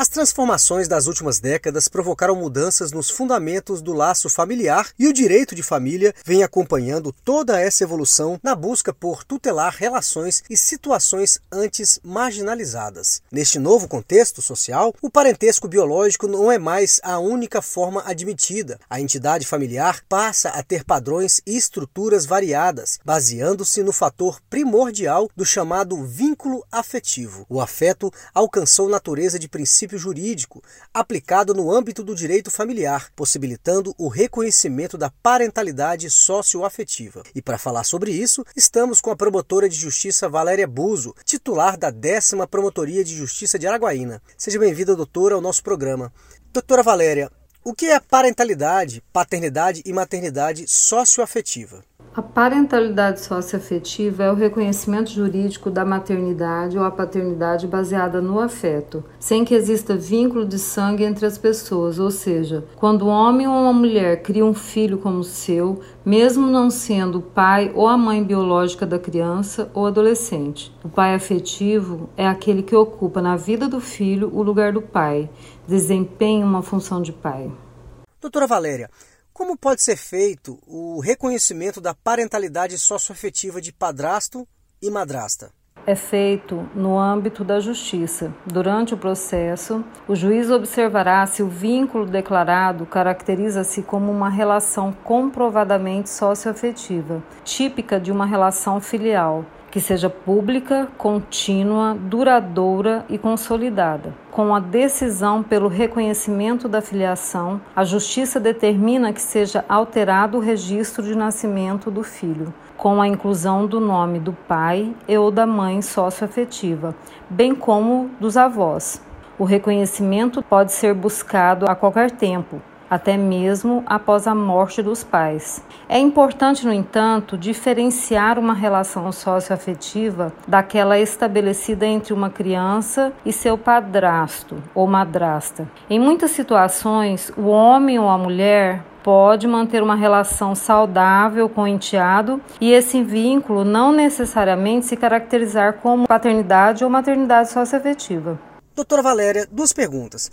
As transformações das últimas décadas provocaram mudanças nos fundamentos do laço familiar e o direito de família vem acompanhando toda essa evolução na busca por tutelar relações e situações antes marginalizadas. Neste novo contexto social, o parentesco biológico não é mais a única forma admitida. A entidade familiar passa a ter padrões e estruturas variadas, baseando-se no fator primordial do chamado vínculo afetivo. O afeto alcançou natureza de princípio princípio jurídico aplicado no âmbito do direito familiar, possibilitando o reconhecimento da parentalidade socioafetiva. E para falar sobre isso, estamos com a promotora de justiça Valéria Buzo, titular da décima Promotoria de Justiça de Araguaína. Seja bem-vinda, doutora, ao nosso programa. Doutora Valéria, o que é parentalidade, paternidade e maternidade socioafetiva? A parentalidade socioafetiva é o reconhecimento jurídico da maternidade ou a paternidade baseada no afeto, sem que exista vínculo de sangue entre as pessoas, ou seja, quando um homem ou uma mulher cria um filho como seu, mesmo não sendo o pai ou a mãe biológica da criança ou adolescente. O pai afetivo é aquele que ocupa na vida do filho o lugar do pai, desempenha uma função de pai. Doutora Valéria, como pode ser feito o reconhecimento da parentalidade socioafetiva de padrasto e madrasta? É feito no âmbito da justiça. Durante o processo, o juiz observará se o vínculo declarado caracteriza-se como uma relação comprovadamente socioafetiva, típica de uma relação filial, que seja pública, contínua, duradoura e consolidada. Com a decisão pelo reconhecimento da filiação, a Justiça determina que seja alterado o registro de nascimento do filho, com a inclusão do nome do pai e ou da mãe socioafetiva, bem como dos avós. O reconhecimento pode ser buscado a qualquer tempo, até mesmo após a morte dos pais. É importante, no entanto, diferenciar uma relação socioafetiva daquela estabelecida entre uma criança e seu padrasto ou madrasta. Em muitas situações, o homem ou a mulher pode manter uma relação saudável com o enteado e esse vínculo não necessariamente se caracterizar como paternidade ou maternidade socioafetiva. Doutora Valéria, duas perguntas.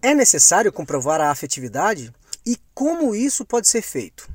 É necessário comprovar a afetividade? E como isso pode ser feito?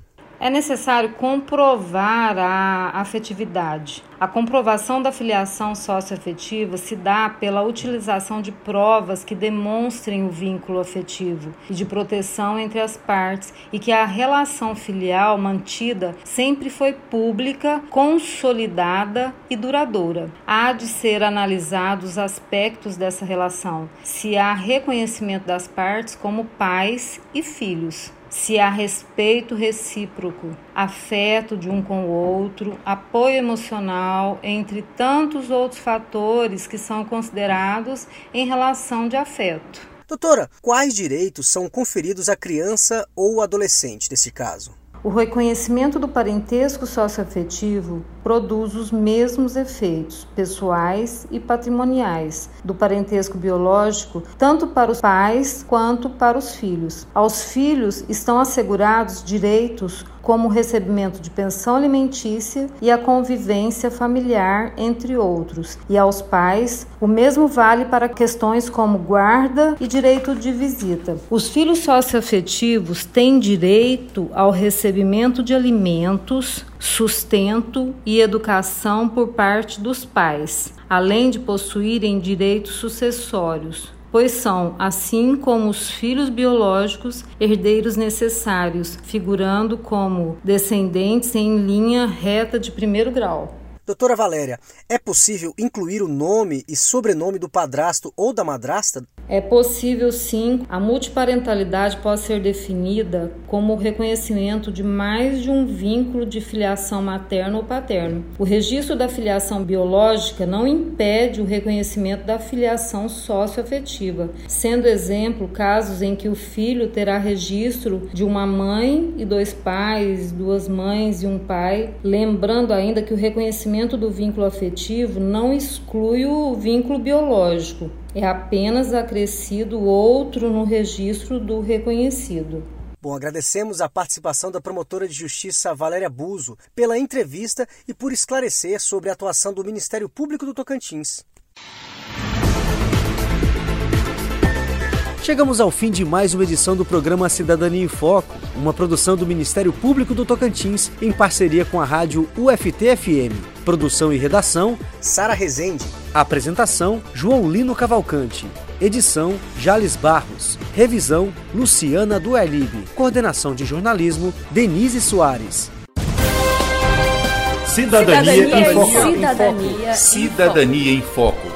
É necessário comprovar a afetividade. A comprovação da filiação socioafetiva se dá pela utilização de provas que demonstrem o vínculo afetivo e de proteção entre as partes e que a relação filial mantida sempre foi pública, consolidada e duradoura. Há de ser analisados os aspectos dessa relação, se há reconhecimento das partes como pais e filhos se há respeito recíproco, afeto de um com o outro, apoio emocional, entre tantos outros fatores que são considerados em relação de afeto. Doutora, quais direitos são conferidos à criança ou adolescente nesse caso? O reconhecimento do parentesco socioafetivo produz os mesmos efeitos pessoais e patrimoniais do parentesco biológico, tanto para os pais quanto para os filhos. Aos filhos estão assegurados direitos como o recebimento de pensão alimentícia e a convivência familiar, entre outros. E aos pais, o mesmo vale para questões como guarda e direito de visita. Os filhos socioafetivos têm direito ao recebimento de alimentos, sustento e educação por parte dos pais, além de possuírem direitos sucessórios pois são, assim como os filhos biológicos, herdeiros necessários, figurando como descendentes em linha reta de primeiro grau. Doutora Valéria, é possível incluir o nome e sobrenome do padrasto ou da madrasta? É possível sim, a multiparentalidade pode ser definida como o reconhecimento de mais de um vínculo de filiação materno ou paterno. O registro da filiação biológica não impede o reconhecimento da filiação socioafetiva, sendo exemplo casos em que o filho terá registro de uma mãe e dois pais, duas mães e um pai, lembrando ainda que o reconhecimento do vínculo afetivo não exclui o vínculo biológico, é apenas acrescido outro no registro do reconhecido. Bom, agradecemos a participação da promotora de justiça Valéria Buzo pela entrevista e por esclarecer sobre a atuação do Ministério Público do Tocantins. Chegamos ao fim de mais uma edição do programa Cidadania em Foco, uma produção do Ministério Público do Tocantins em parceria com a rádio UFT-FM. Produção e redação: Sara Rezende. Apresentação: João Lino Cavalcante. Edição: Jales Barros. Revisão: Luciana Duelib. Coordenação de jornalismo: Denise Soares. Cidadania, Cidadania em Foco. Cidadania, Cidadania em Foco.